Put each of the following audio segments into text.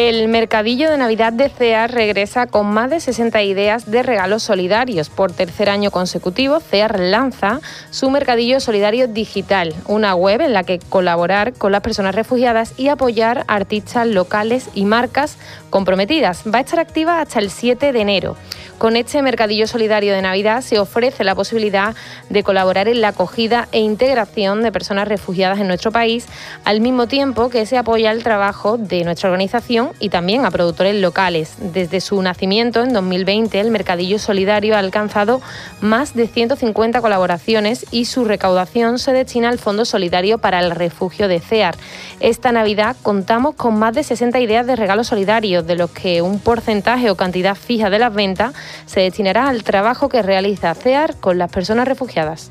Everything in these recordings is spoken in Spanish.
El mercadillo de Navidad de CEAR regresa con más de 60 ideas de regalos solidarios. Por tercer año consecutivo, CEAR lanza su mercadillo solidario digital, una web en la que colaborar con las personas refugiadas y apoyar artistas locales y marcas comprometidas. Va a estar activa hasta el 7 de enero. Con este mercadillo solidario de Navidad se ofrece la posibilidad de colaborar en la acogida e integración de personas refugiadas en nuestro país, al mismo tiempo que se apoya el trabajo de nuestra organización y también a productores locales. Desde su nacimiento en 2020, el mercadillo solidario ha alcanzado más de 150 colaboraciones y su recaudación se destina al Fondo Solidario para el Refugio de CEAR. Esta Navidad contamos con más de 60 ideas de regalos solidarios, de los que un porcentaje o cantidad fija de las ventas se destinará al trabajo que realiza CEAR con las personas refugiadas.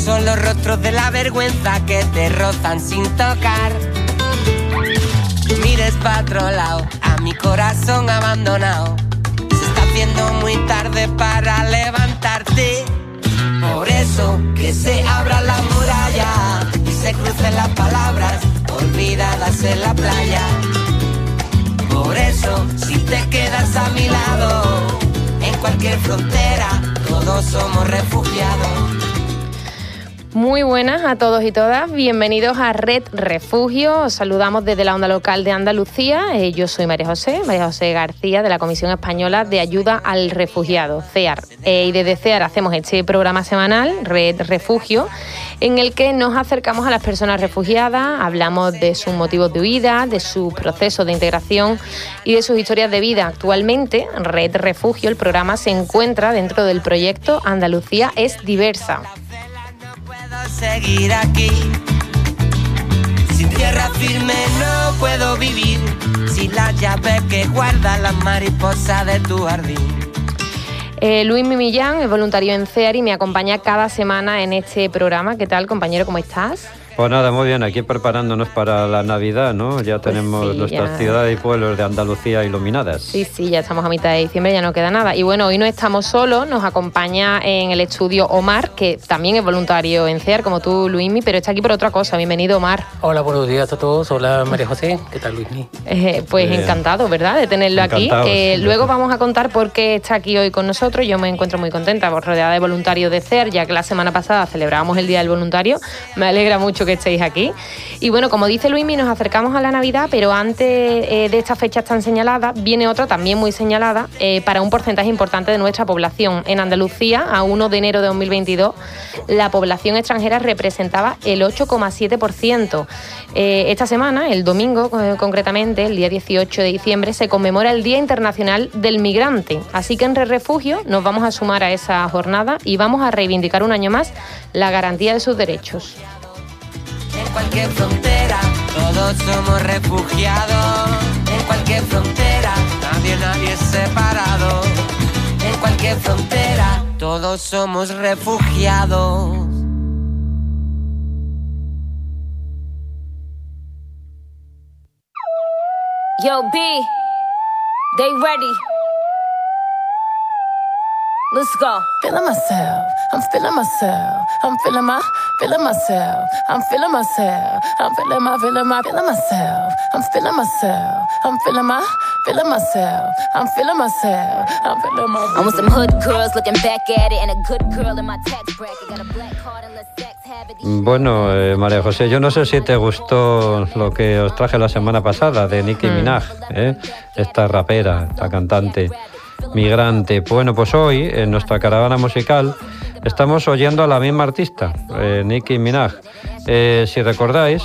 son los rostros de la vergüenza que te rozan sin tocar. Mires para otro lado, a mi corazón abandonado. Se está haciendo muy tarde para levantarte. Por eso que se abra la muralla y se crucen las palabras olvidadas en la playa. Por eso, si te quedas a mi lado, en cualquier frontera, todos somos refugiados. Muy buenas a todos y todas, bienvenidos a Red Refugio. Os saludamos desde la onda local de Andalucía. Eh, yo soy María José, María José García de la Comisión Española de Ayuda al Refugiado, CEAR. Eh, y desde CEAR hacemos este programa semanal, Red Refugio, en el que nos acercamos a las personas refugiadas, hablamos de sus motivos de huida, de su proceso de integración y de sus historias de vida. Actualmente, Red Refugio, el programa se encuentra dentro del proyecto Andalucía es diversa seguir aquí. Sin tierra firme no puedo vivir, sin la llave que guarda las mariposas de tu jardín. Eh, Luis Mimillán es voluntario en CEAR y me acompaña cada semana en este programa. ¿Qué tal, compañero? ¿Cómo estás? Pues nada, muy bien, aquí preparándonos para la Navidad, ¿no? Ya pues tenemos nuestras ciudades y pueblos de Andalucía iluminadas. Sí, sí, ya estamos a mitad de diciembre, ya no queda nada. Y bueno, hoy no estamos solos, nos acompaña en el estudio Omar, que también es voluntario en CEAR, como tú, Luismi, pero está aquí por otra cosa. Bienvenido, Omar. Hola, buenos días a todos. Hola, María José. ¿Qué tal, Luismi? Eh, pues encantado, ¿verdad?, de tenerlo aquí. Eh, luego vamos a contar por qué está aquí hoy con nosotros. Yo me encuentro muy contenta, rodeada de voluntarios de CEAR, ya que la semana pasada celebrábamos el Día del Voluntario. Me alegra mucho que estéis aquí. Y bueno, como dice Luismi, nos acercamos a la Navidad, pero antes eh, de esta fecha tan señalada, viene otra también muy señalada eh, para un porcentaje importante de nuestra población. En Andalucía, a 1 de enero de 2022, la población extranjera representaba el 8,7%. Eh, esta semana, el domingo concretamente, el día 18 de diciembre, se conmemora el Día Internacional del Migrante. Así que en Re Refugio nos vamos a sumar a esa jornada y vamos a reivindicar un año más la garantía de sus derechos en cualquier frontera, todos somos refugiados. En cualquier frontera, nadie, nadie es separado. En cualquier frontera, todos somos refugiados. Yo, B, they ready. Let's go. Feeling myself. I'm feeling myself. I'm feeling my, feeling myself. I'm feeling myself. I'm feeling my, feeling my, feeling myself. I'm feeling myself. I'm feeling my, feeling myself. I'm feeling myself. I'm feeling my. I want some hood girls looking back at it and a good girl in my tax bracket. Got a black card and less sex habit. Bueno, eh, María José, yo no sé si te gustó lo que os traje la semana pasada de Nicki Mm. Minaj, ¿eh? esta rapera, esta cantante migrante. Bueno, pues hoy en nuestra caravana musical estamos oyendo a la misma artista, eh, Nicki Minaj. Eh, si recordáis,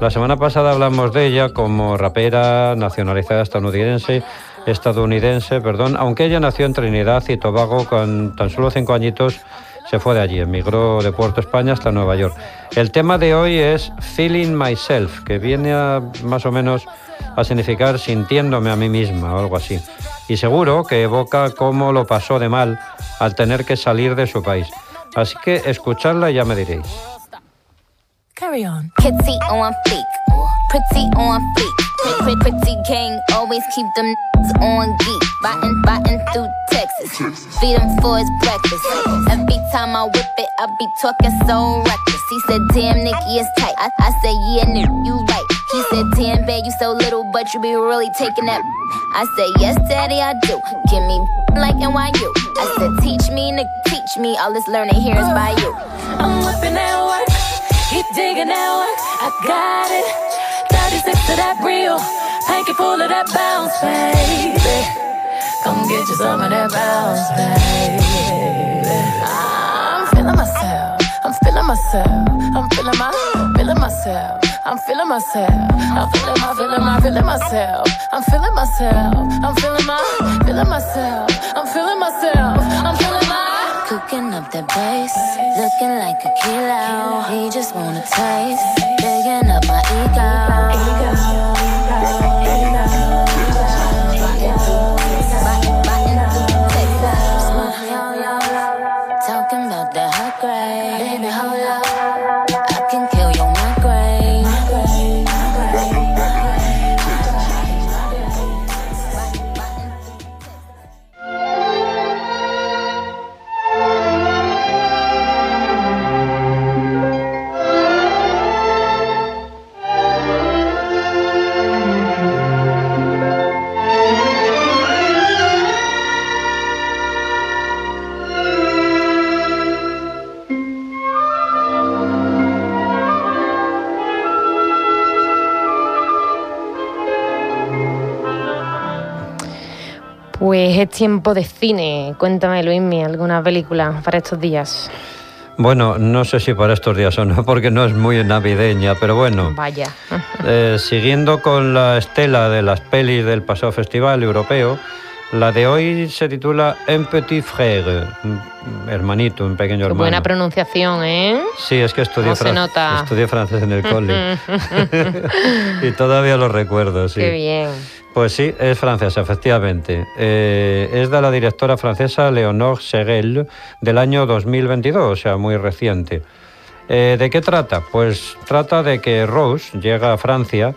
la semana pasada hablamos de ella como rapera nacionalizada estadounidense, estadounidense, perdón, aunque ella nació en Trinidad y Tobago con tan solo cinco añitos se fue de allí, emigró de Puerto España hasta Nueva York. El tema de hoy es Feeling Myself, que viene a más o menos a significar sintiéndome a mí misma o algo así. Y seguro que evoca cómo lo pasó de mal al tener que salir de su país. Así que escuchadla y ya me diréis. Carry on. Kitty on fleek, pretty on fleek. Pretty, pretty, pretty gang, always keep them on geek. Biting, biting through Texas. Feed him for his breakfast. Every time I whip it, I be talking so reckless. He said, Damn, Nicky is tight. I, I said, Yeah, nigga, you right. He said, Damn, babe, you so little, but you be really taking that. I said, Yes, daddy, I do. Give me like NYU. I said, Teach me, nigga, teach me. All this learning here is by you. I'm whipping that work. Keep digging that work. I got it. 36 to that real. Hanky full of that bounce, baby. Come get you some of that bounce, baby. I'm feeling myself. I'm feeling myself. I'm feeling my, feeling myself. I'm feeling myself. I'm feeling my, feeling my, feeling myself. I'm feeling myself. I'm feeling my, feeling myself. I'm feeling myself. I'm feeling my. Cooking up that bass, looking like a kilo. He just wanna taste, digging up my ego. Es tiempo de cine. Cuéntame, Luismi, alguna película para estos días. Bueno, no sé si para estos días o no, porque no es muy navideña, pero bueno. Vaya. Eh, siguiendo con la estela de las pelis del pasado festival europeo, la de hoy se titula Un petit frère, un hermanito, un pequeño hermano. buena pronunciación, ¿eh? Sí, es que estudié, ¿Cómo se fran- estudié francés en el cole y todavía lo recuerdo, sí. Qué bien. Pues sí, es francesa, efectivamente. Eh, es de la directora francesa Leonore Segel del año 2022, o sea, muy reciente. Eh, ¿De qué trata? Pues trata de que Rose llega a Francia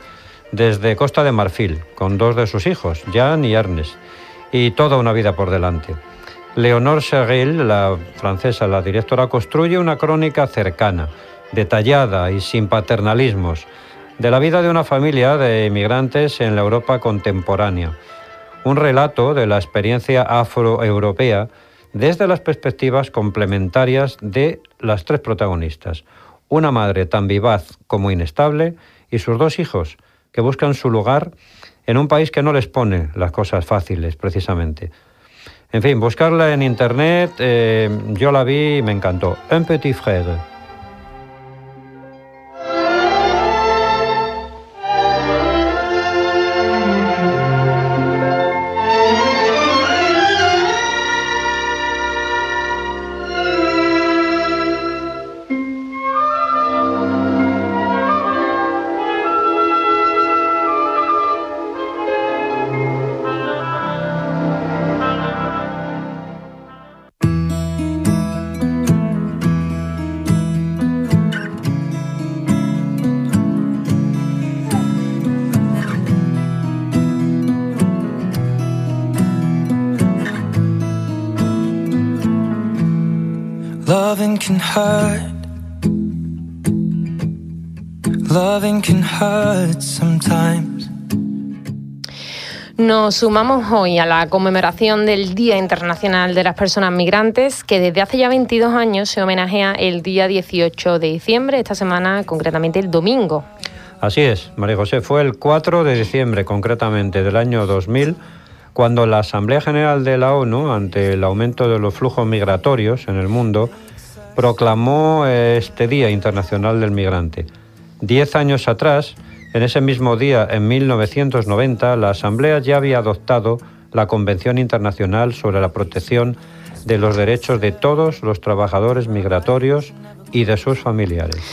desde Costa de Marfil con dos de sus hijos, Jean y Ernest, y toda una vida por delante. Leonore Segel, la francesa, la directora, construye una crónica cercana, detallada y sin paternalismos, de la vida de una familia de inmigrantes en la Europa contemporánea. Un relato de la experiencia afroeuropea desde las perspectivas complementarias de las tres protagonistas. Una madre tan vivaz como inestable y sus dos hijos que buscan su lugar en un país que no les pone las cosas fáciles, precisamente. En fin, buscarla en internet, eh, yo la vi y me encantó. Un petit frère. Hurt. Loving can hurt sometimes. Nos sumamos hoy a la conmemoración del Día Internacional de las Personas Migrantes, que desde hace ya 22 años se homenajea el día 18 de diciembre, esta semana concretamente el domingo. Así es, María José, fue el 4 de diciembre concretamente del año 2000 cuando la Asamblea General de la ONU, ante el aumento de los flujos migratorios en el mundo, proclamó este Día Internacional del Migrante. Diez años atrás, en ese mismo día, en 1990, la Asamblea ya había adoptado la Convención Internacional sobre la Protección de los Derechos de todos los trabajadores migratorios y de sus familiares.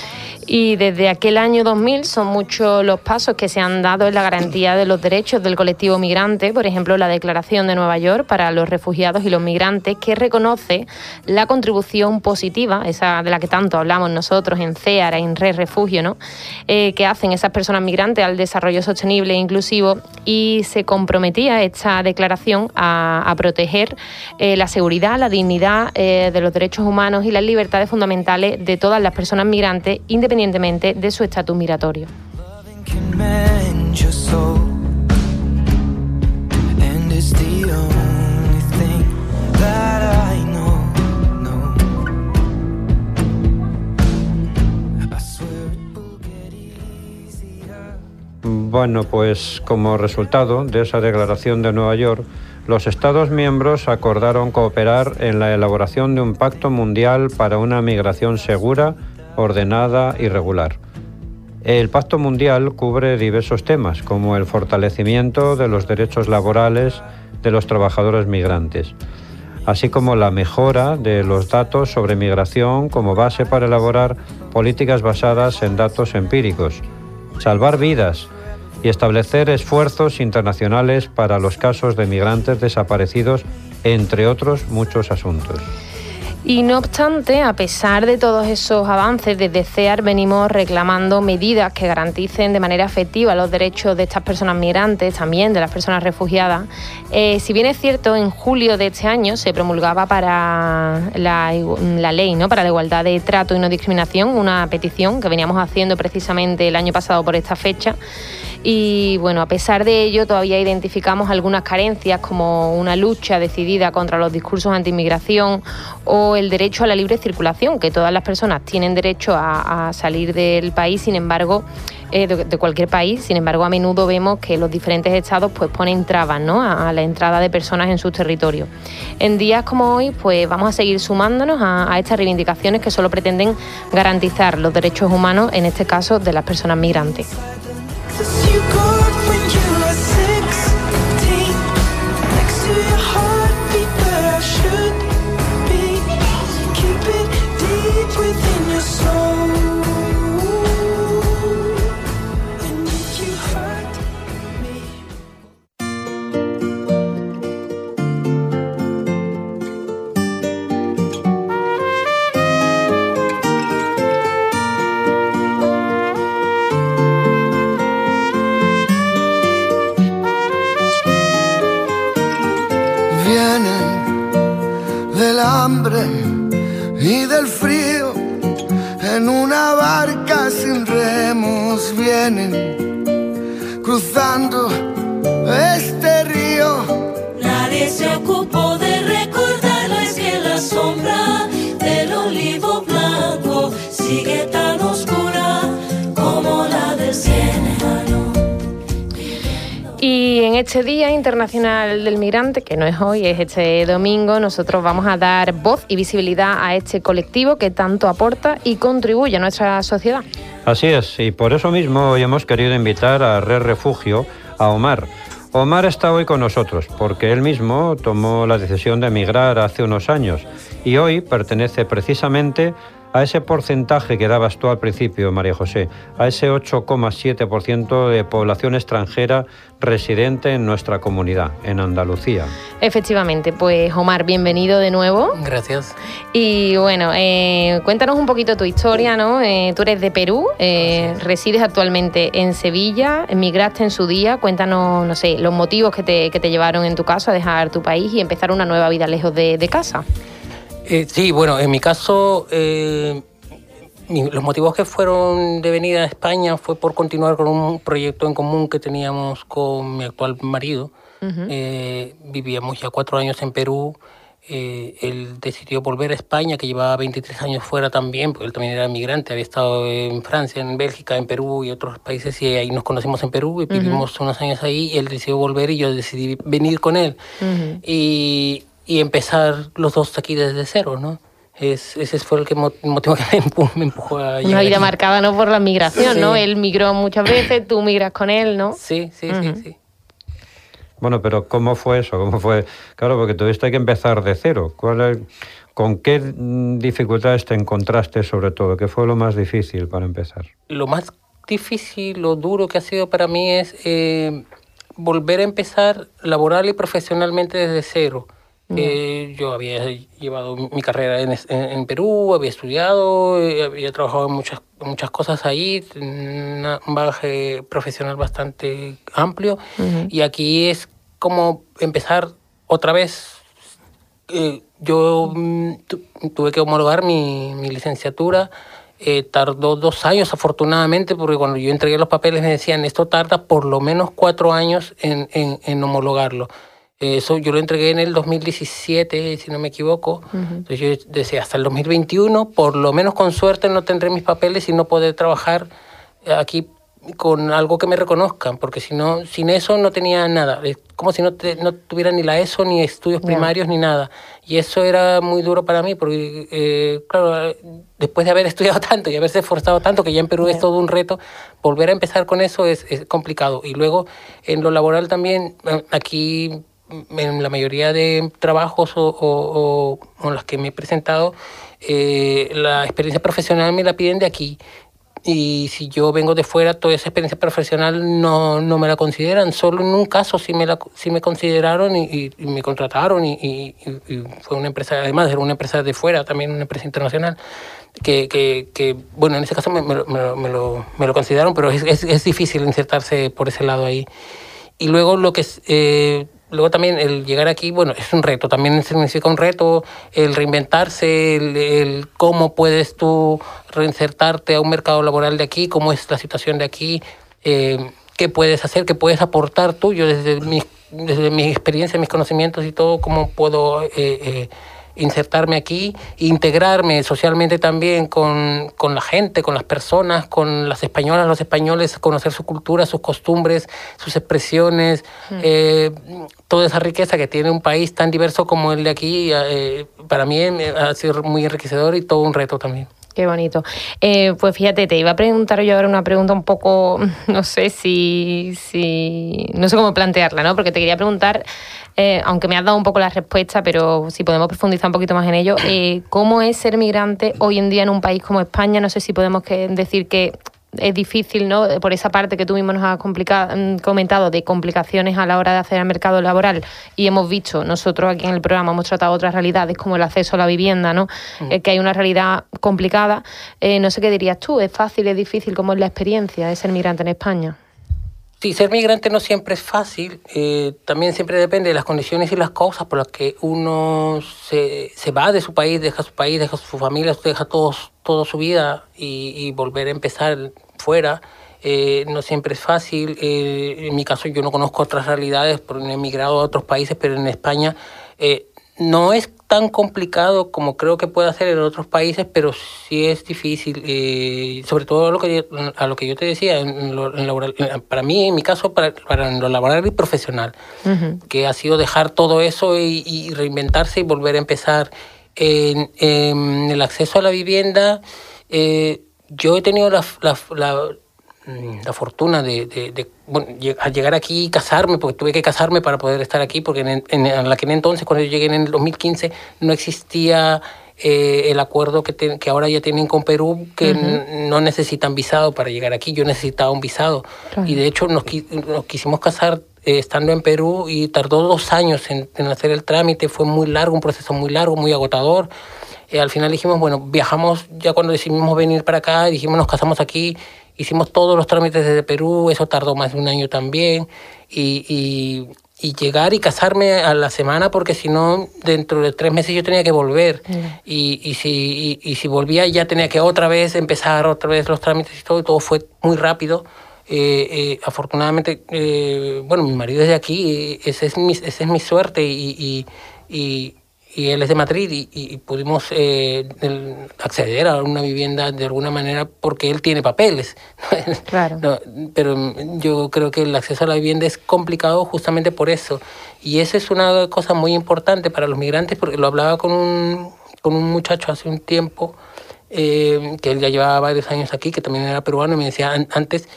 Y desde aquel año 2000 son muchos los pasos que se han dado en la garantía de los derechos del colectivo migrante, por ejemplo, la Declaración de Nueva York para los refugiados y los migrantes, que reconoce la contribución positiva, esa de la que tanto hablamos nosotros en CEAR, en Red Refugio, ¿no? Eh, que hacen esas personas migrantes al desarrollo sostenible e inclusivo y se comprometía esta declaración a, proteger eh, la seguridad, la dignidad eh, de los derechos humanos y las libertades fundamentales de todas las personas migrantes, independientemente independientemente de su estatus migratorio. Bueno, pues como resultado de esa declaración de Nueva York, los Estados miembros acordaron cooperar en la elaboración de un pacto mundial para una migración segura, ordenada y regular. El Pacto Mundial cubre diversos temas, como el fortalecimiento de los derechos laborales de los trabajadores migrantes, así como la mejora de los datos sobre migración como base para elaborar políticas basadas en datos empíricos, salvar vidas y establecer esfuerzos internacionales para los casos de migrantes desaparecidos, entre otros muchos asuntos. Y no obstante, a pesar de todos esos avances, desde CEAR venimos reclamando medidas que garanticen de manera efectiva los derechos de estas personas migrantes, también de las personas refugiadas. Eh, si bien es cierto, en julio de este año se promulgaba para la, la ley ¿no? para la igualdad de trato y no discriminación, una petición que veníamos haciendo precisamente el año pasado por esta fecha. Y bueno, a pesar de ello, todavía identificamos algunas carencias como una lucha decidida contra los discursos anti-inmigración o el derecho a la libre circulación, que todas las personas tienen derecho a, salir del país, sin embargo, eh, de, cualquier país, sin embargo, a menudo vemos que los diferentes estados pues ponen trabas ¿no? a, la entrada de personas en sus territorios. En días como hoy, pues vamos a seguir sumándonos a, a estas reivindicaciones que solo pretenden garantizar los derechos humanos, en este caso de las personas migrantes. You go este Día Internacional del Migrante, que no es hoy, es este domingo, nosotros vamos a dar voz y visibilidad a este colectivo que tanto aporta y contribuye a nuestra sociedad. Así es, y por eso mismo hoy hemos querido invitar a Red Refugio a Omar. Omar está hoy con nosotros porque él mismo tomó la decisión de emigrar hace unos años y hoy pertenece precisamente a ese porcentaje que dabas tú al principio, María José, a ese 8,7% de población extranjera residente en nuestra comunidad, en Andalucía. Efectivamente, pues Omar, bienvenido de nuevo. Gracias. Y bueno, eh, cuéntanos un poquito tu historia, ¿no? Eh, tú eres de Perú, eh, resides actualmente en Sevilla, emigraste en su día, cuéntanos, no sé, los motivos que te, que te llevaron en tu caso a dejar tu país y empezar una nueva vida lejos de, de casa. Eh, sí, bueno, en mi caso, eh, los motivos que fueron de venida a España fue por continuar con un proyecto en común que teníamos con mi actual marido, Eh, vivíamos ya cuatro años en Perú. Eh, él decidió volver a España, que llevaba 23 años fuera también, porque él también era migrante, había estado en Francia, en Bélgica, en Perú y otros países, y ahí nos conocimos en Perú y vivimos unos años ahí, y él decidió volver y yo decidí venir con él. Y, y empezar los dos aquí desde cero, ¿no? Es, ese fue el que mo- motivo que me empu- me empujó a Una llegar vida aquí. marcada no por la migración, Sí. ¿no? Él migró muchas veces, tú migras con él, ¿no? Sí, sí, sí, sí. Bueno, pero ¿cómo fue eso? ¿Cómo fue? Claro, porque tuviste que empezar de cero. ¿Cuál es- ¿Con qué dificultades te encontraste sobre todo? ¿Qué fue lo más difícil para empezar? lo más difícil, lo duro que ha sido para mí es eh, volver a empezar laboral y profesionalmente desde cero. Eh, yo había llevado mi carrera en, en- Perú, había estudiado, eh, había trabajado en muchas, muchas cosas ahí, un bagaje profesional bastante amplio. Y aquí es como empezar otra vez eh, yo mm, tu- tuve que homologar mi, mi licenciatura. eh, tardó dos años, afortunadamente, porque cuando yo entregué los papeles me decían, esto tarda por lo menos cuatro años en, en, en homologarlo. Eh, Eso yo lo entregué en el 2017, si no me equivoco. Entonces yo decía, hasta el 2021, por lo menos con suerte no tendré mis papeles y no podré trabajar aquí con algo que me reconozcan, porque si no, sin eso no tenía nada. Es como si no, te- no tuviera ni la ESO, ni estudios Ya. primarios, ni nada. Y eso era muy duro para mí, porque, eh, claro, después de haber estudiado tanto y haberse esforzado tanto, que ya en Perú es todo un reto, volver a empezar con eso es, es complicado. Y luego, en lo laboral también, eh, aquí, en la mayoría de trabajos o, o, o- o los que me he presentado, eh, la experiencia profesional me la piden de aquí. Y si yo vengo de fuera, toda esa experiencia profesional no, no me la consideran. Solo en un caso sí me, la, me consideraron y, y- y me contrataron. Y, y- fue una empresa, además era una empresa de fuera, también una empresa internacional. Que, que, que, bueno, en ese caso me, me me lo, me lo- consideraron, pero es, es, es difícil insertarse por ese lado ahí. Y luego lo que eh, luego también el llegar aquí, bueno, es un reto, también significa un reto el reinventarse, el, cómo puedes tú reinsertarte a un mercado laboral de aquí, cómo es la situación de aquí, eh, qué puedes hacer, qué puedes aportar tú, yo desde mi, desde mi experiencia, mis conocimientos y todo, cómo puedo eh, eh, insertarme aquí, integrarme socialmente también con, con la gente, con las personas, con las españolas, los españoles, conocer su cultura, sus costumbres, sus expresiones, eh, toda esa riqueza que tiene un país tan diverso como el de aquí, eh, para mí eh, ha sido muy enriquecedor y todo un reto también. Qué bonito. Eh, pues fíjate, te iba a preguntar yo ahora una pregunta un poco, no sé si, si no sé cómo plantearla, ¿no? Porque te quería preguntar, eh, aunque me has dado un poco la respuesta, pero si podemos profundizar un poquito más en ello, eh, ¿cómo es ser migrante hoy en día en un país como España? No sé si podemos decir que es difícil, ¿no? Por esa parte que tú mismo nos has mm, comentado de complicaciones a la hora de acceder al mercado laboral y hemos visto, nosotros aquí en el programa hemos tratado otras realidades como el acceso a la vivienda, ¿no? Eh, que hay una realidad complicada. Eh, no sé qué dirías tú, ¿es fácil, es difícil? ¿Cómo es la experiencia de ser migrante en España? Sí, ser migrante no siempre es fácil, eh, también siempre depende de las condiciones y las causas por las que uno se, se va de su país, deja su país, deja su familia, deja todos, toda su vida y, y volver a empezar fuera. eh, no siempre es fácil. eh, en mi caso yo no conozco otras realidades, porque he emigrado a otros países, pero en España eh, no es tan complicado como creo que puede ser en otros países, pero sí es difícil, sobre todo a lo que yo, a lo que yo te decía, en lo- en para mí, en mi caso, para, para lo laboral y profesional, que ha sido dejar todo eso y, y reinventarse y volver a empezar. En, en el acceso a la vivienda, eh, yo he tenido la, la- la- mm, la fortuna de, de- de, bueno, lleg- a llegar aquí y casarme, porque tuve que casarme para poder estar aquí, porque en, en, en aquel entonces, cuando yo llegué en el 2015, no existía eh, el acuerdo que, te- que ahora ya tienen con Perú, que no necesitan visado para llegar aquí. Yo necesitaba un visado. Claro. Y de hecho nos, qui- nos quisimos casar eh, estando en Perú y tardó dos años en, en hacer el trámite. Fue muy largo, un proceso muy largo, muy agotador. Eh, al final dijimos, bueno, viajamos ya cuando decidimos venir para acá, dijimos, nos casamos aquí, hicimos todos los trámites desde Perú, eso tardó más de un año también, y, y, y llegar y casarme a la semana, porque si no, dentro de tres meses yo tenía que volver, y, y, si, y, y si volvía ya tenía que otra vez empezar otra vez los trámites y todo, y todo fue muy rápido. eh, eh, afortunadamente, eh, bueno, mi marido es de aquí, esa es mi, esa es mi suerte y, y, y, y él es de Madrid y, y pudimos eh, el- acceder a una vivienda de alguna manera porque él tiene papeles. Claro. No, pero yo creo que el acceso a la vivienda es complicado justamente por eso. Y eso es una cosa muy importante para los migrantes porque lo hablaba con un, con un muchacho hace un tiempo eh, que él ya llevaba varios años aquí, que también era peruano, y me decía, "An- antes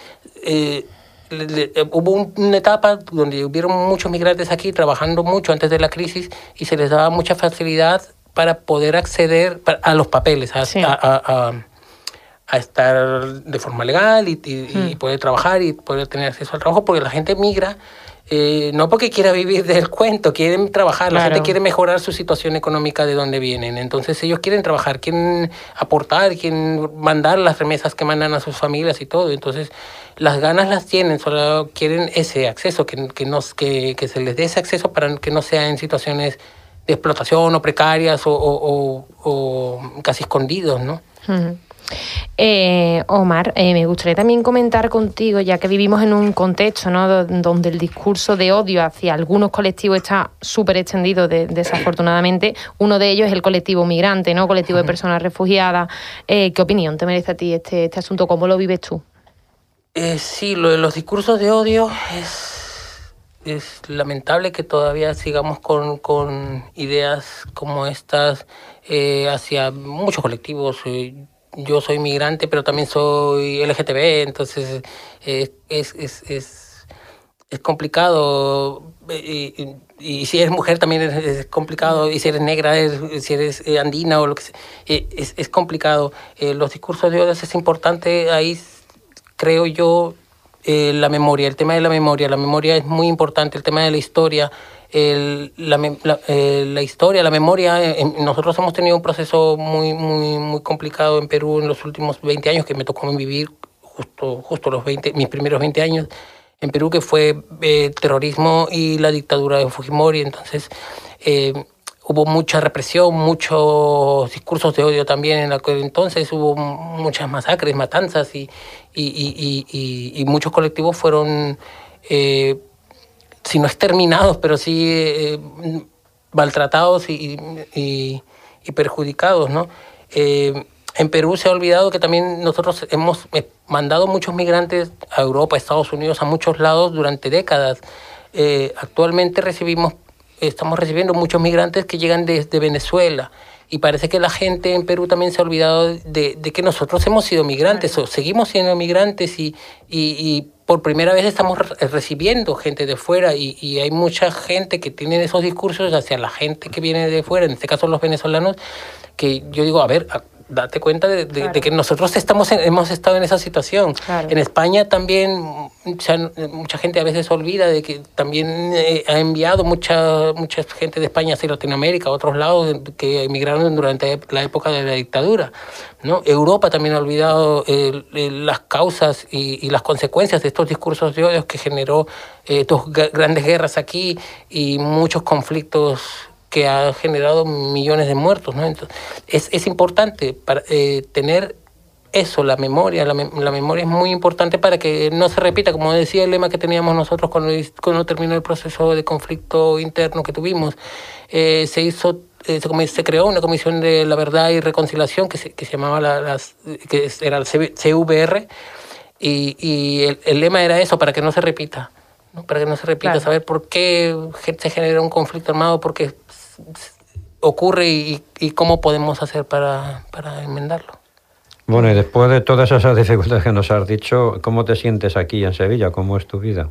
eh, le- le- eh, hubo un- una etapa donde hubieron muchos migrantes aquí trabajando mucho antes de la crisis y se les daba mucha facilidad para poder acceder a los papeles, a, Sí. a- a- a- a estar de forma legal y, y- y poder trabajar y poder tener acceso al trabajo, porque la gente migra eh, no porque quiera vivir del cuento, quieren trabajar, la gente quiere mejorar su situación económica de donde vienen, entonces ellos quieren trabajar, quieren aportar, quieren mandar las remesas que mandan a sus familias y todo, entonces las ganas las tienen, solo quieren ese acceso, que, que, nos, que, que se les dé ese acceso para que no sea en situaciones de explotación o precarias o, o- o- o casi escondidos, ¿no? Eh, Omar, eh, me gustaría también comentar contigo, ya que vivimos en un contexto ¿no? do- donde el discurso de odio hacia algunos colectivos está súper extendido, de- desafortunadamente. Uno de ellos es el colectivo migrante, ¿no? colectivo de personas refugiadas. Eh, ¿Qué opinión te merece a ti este, este asunto? ¿Cómo lo vives tú? Eh, sí, lo de los discursos de odio es, es lamentable que todavía sigamos con, con ideas como estas eh, hacia muchos colectivos. Yo soy migrante, pero también soy LGTB, entonces eh, es, es, es, es complicado. eh, Y, y si eres mujer también es, es complicado, y si eres negra, es- si eres eh, andina o lo que sea, es, es complicado. Eh, los discursos de odio es importante ahí creo yo, eh, la memoria, el tema de la memoria. La memoria es muy importante, el tema de la historia. el- la, la- eh, la historia, la memoria, eh, nosotros hemos tenido un proceso muy, muy, muy complicado en Perú en los últimos 20 años que me tocó vivir justo, justo los 20, mis primeros 20 años en Perú, que fue eh, terrorismo y la dictadura de Fujimori. Entonces, hubo mucha represión, muchos discursos de odio también en aquel entonces, hubo muchas masacres, matanzas y, y, y- muchos colectivos fueron, eh, si no exterminados, pero sí eh, maltratados y, perjudicados, ¿no? Eh, en Perú se ha olvidado que también nosotros hemos eh, mandado muchos migrantes a Europa, a Estados Unidos, a muchos lados durante décadas. Actualmente recibimos, estamos recibiendo muchos migrantes que llegan desde Venezuela. Y parece que la gente en Perú también se ha olvidado de, de que nosotros hemos sido migrantes o seguimos siendo migrantes y, y- y por primera vez estamos re- recibiendo gente de fuera y, y hay mucha gente que tiene esos discursos hacia la gente que viene de fuera, en este caso los venezolanos, que yo digo, a ver, a- date cuenta de, de- de que nosotros estamos en- hemos estado en esa situación. Claro. En España también mucha gente a veces olvida de que también eh, ha enviado mucha, mucha gente de España hacia Latinoamérica, a otros lados que emigraron durante la época de la dictadura. ¿no? Europa también ha olvidado eh, las causas y, y las consecuencias de estos discursos de odio que generó eh, dos gra- grandes guerras aquí y muchos conflictos que ha generado millones de muertos. ¿no? Entonces, es, es importante para, eh, tener eso, la memoria. La, mem- la memoria es muy importante para que no se repita, como decía el lema que teníamos nosotros cuando, cuando terminó el proceso de conflicto interno que tuvimos. Eh, se hizo. eh, se, se creó una comisión de la verdad y reconciliación que se, que se llamaba la, las, que era el CV CVR y, y el, el lema era eso para que no se repita ¿no? para que no se repita Claro. saber por qué se genera un conflicto armado por qué s- s- ocurre y, y cómo podemos hacer para, para enmendarlo Bueno, y después de todas esas dificultades que nos has dicho, ¿cómo te sientes aquí en Sevilla? ¿Cómo es tu vida?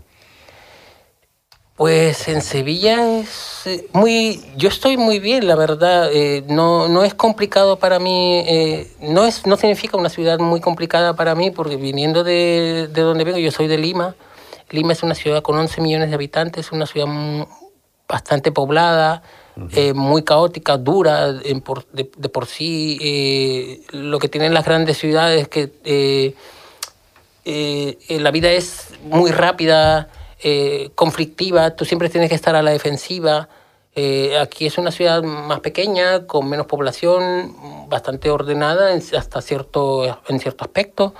Pues en Sevilla es eh, muy, yo estoy muy bien, la verdad. eh, no, no es complicado para mí, eh, no es, no significa una ciudad muy complicada para mí, porque viniendo de, de donde vengo, yo soy de Lima. Lima es una ciudad con 11 millones de habitantes, una ciudad bastante poblada, eh, muy caótica, dura de, por sí. eh, lo que tienen las grandes ciudades que eh, la vida es muy rápida, conflictiva, tú siempre tienes que estar a la defensiva. Aquí es una ciudad más pequeña, con menos población, bastante ordenada en, hasta cierto, en cierto aspecto.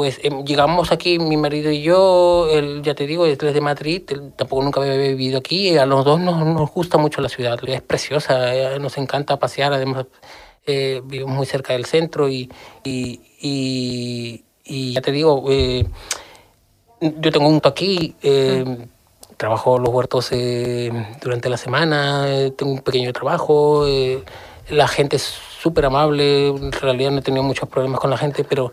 Pues em, llegamos aquí, mi marido y yo, él, ya te digo, es de Madrid, él tampoco nunca había vivido aquí, a los dos nos, nos gusta mucho la ciudad, es preciosa, eh, nos encanta pasear, además eh, vivimos muy cerca del centro y, y, y, y ya te digo, eh, yo tengo un aquí, eh, trabajo los huertos eh, durante la semana, eh, tengo un pequeño trabajo, eh, la gente es súper amable, en realidad no he tenido muchos problemas con la gente, pero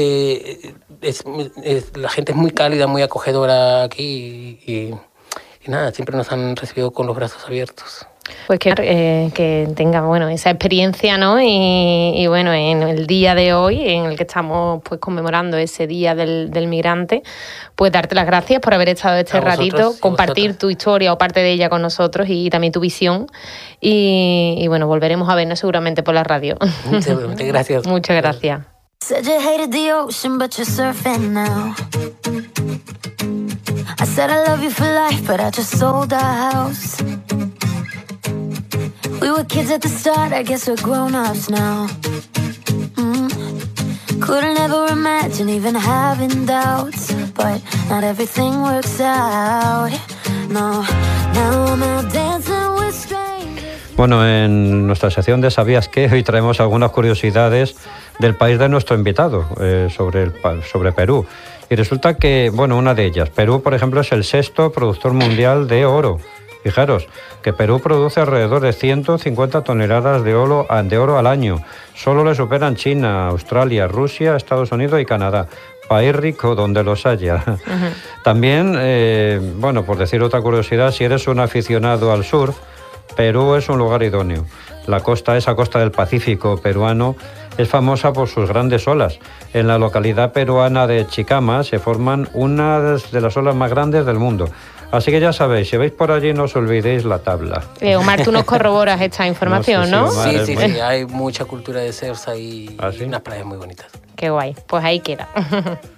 eh, es, es- la gente es muy cálida, muy acogedora aquí y, y- y nada, siempre nos han recibido con los brazos abiertos. Pues que, eh, que tenga bueno esa experiencia, ¿no? Y, y, bueno, en el día de hoy, en el que estamos pues conmemorando ese día del, del migrante, pues darte las gracias por haber estado este vosotros ratito, compartir tu historia o parte de ella con nosotros y también tu visión. Y, y, bueno, volveremos a vernos seguramente por la radio. Seguramente, gracias. Muchas gracias. Said you hated the ocean, but you're surfing now. I said I love you for life, but I just sold our house. We were kids at the start, I guess we're grown ups now. Mm. Couldn't ever imagine even having doubts, but not everything works out. No, now I'm out dancing with strangers. Bueno, en nuestra sección de ¿Sabías qué? Hoy traemos algunas curiosidades del país de nuestro invitado eh, sobre, el, sobre Perú. Y resulta que, bueno, una de ellas, Perú, por ejemplo, es el sexto productor mundial de oro. Fijaros que Perú produce alrededor de 150 toneladas de oro, de oro al año. Solo le superan China, Australia, Rusia, Estados Unidos y Canadá. País rico donde los haya. También, eh, bueno, por decir otra curiosidad, si eres un aficionado al surf, Perú es un lugar idóneo. La costa, esa costa del Pacífico peruano, es famosa por sus grandes olas. En la localidad peruana de Chicama se forman unas de las olas más grandes del mundo. Así que ya sabéis, si veis por allí no os olvidéis la tabla. Eh, Omar, tú nos corroboras esta información, No ¿no? sé si Omar- Sí, sí, muy- sí, hay mucha cultura de surf y, ¿Ah, sí? y unas playas muy bonitas. Qué guay. Pues ahí queda.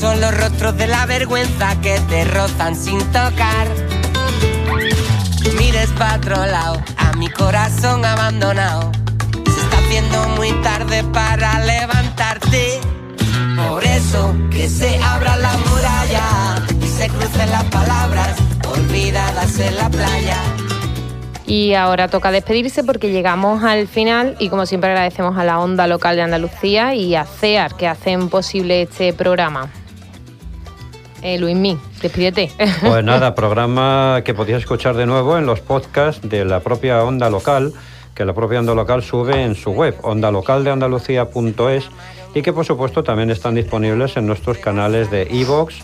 Son los rostros de la vergüenza que te rozan sin tocar. Mires para otro lado, a mi corazón abandonado. Se está haciendo muy tarde para levantarte. Por eso que se abra la muralla y se crucen las palabras olvidadas en la playa. Y ahora toca despedirse porque llegamos al final y como siempre agradecemos a la Onda Local de Andalucía y a CEAR que hacen posible este programa. Eh, Luismí, despídete. Pues nada, programa que podéis escuchar de nuevo en los podcasts de la propia Onda Local, que la propia Onda Local sube en su web, ondalocaldeandalucía.es, y que por supuesto también están disponibles en nuestros canales de iVoox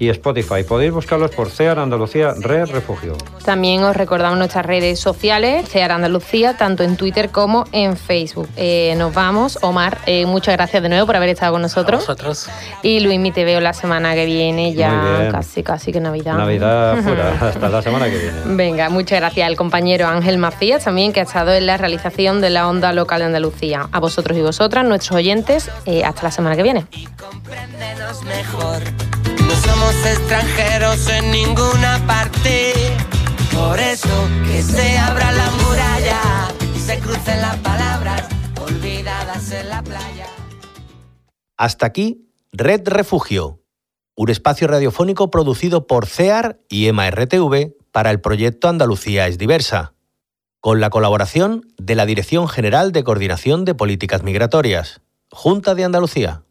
y Spotify. Podéis buscarlos por CEAR Andalucía Red Refugio. También os recordamos nuestras redes sociales, CEAR Andalucía, tanto en Twitter como en Facebook. Eh, nos vamos. Omar, eh, muchas gracias de nuevo por haber estado con A nosotros. vosotros. Y Luismi, te veo la semana que viene, ya casi, casi que Navidad. Navidad fuera, hasta la semana que viene. Venga, muchas gracias al compañero Ángel Macías también, que ha estado en la realización de la onda local de Andalucía. A vosotros y vosotras, nuestros oyentes, eh, hasta la semana que viene. compréndenos mejor. No somos extranjeros en ninguna parte. Por eso que se abra la muralla y se crucen las palabras olvidadas en la playa. Hasta aquí, Red Refugio, un espacio radiofónico producido por CEAR y EMA-RTV para el proyecto Andalucía es diversa, con la colaboración de la Dirección General de Coordinación de Políticas Migratorias, Junta de Andalucía.